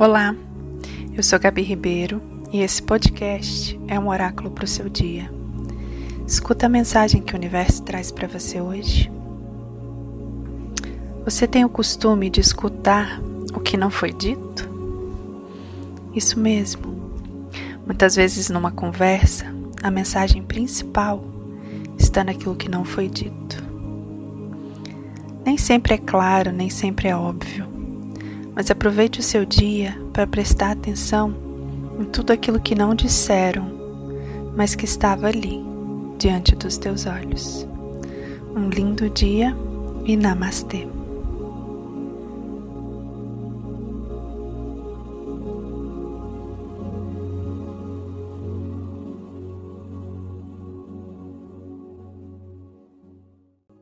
Olá, eu sou Gabi Ribeiro e esse podcast é um oráculo para o seu dia. Escuta a mensagem que o universo traz para você hoje. Você tem o costume de escutar o que não foi dito? Isso mesmo. Muitas vezes, numa conversa, a mensagem principal está naquilo que não foi dito. Nem sempre é claro, nem sempre é óbvio, mas aproveite o seu dia para prestar atenção em tudo aquilo que não disseram, mas que estava ali, diante dos teus olhos. Um lindo dia e namastê.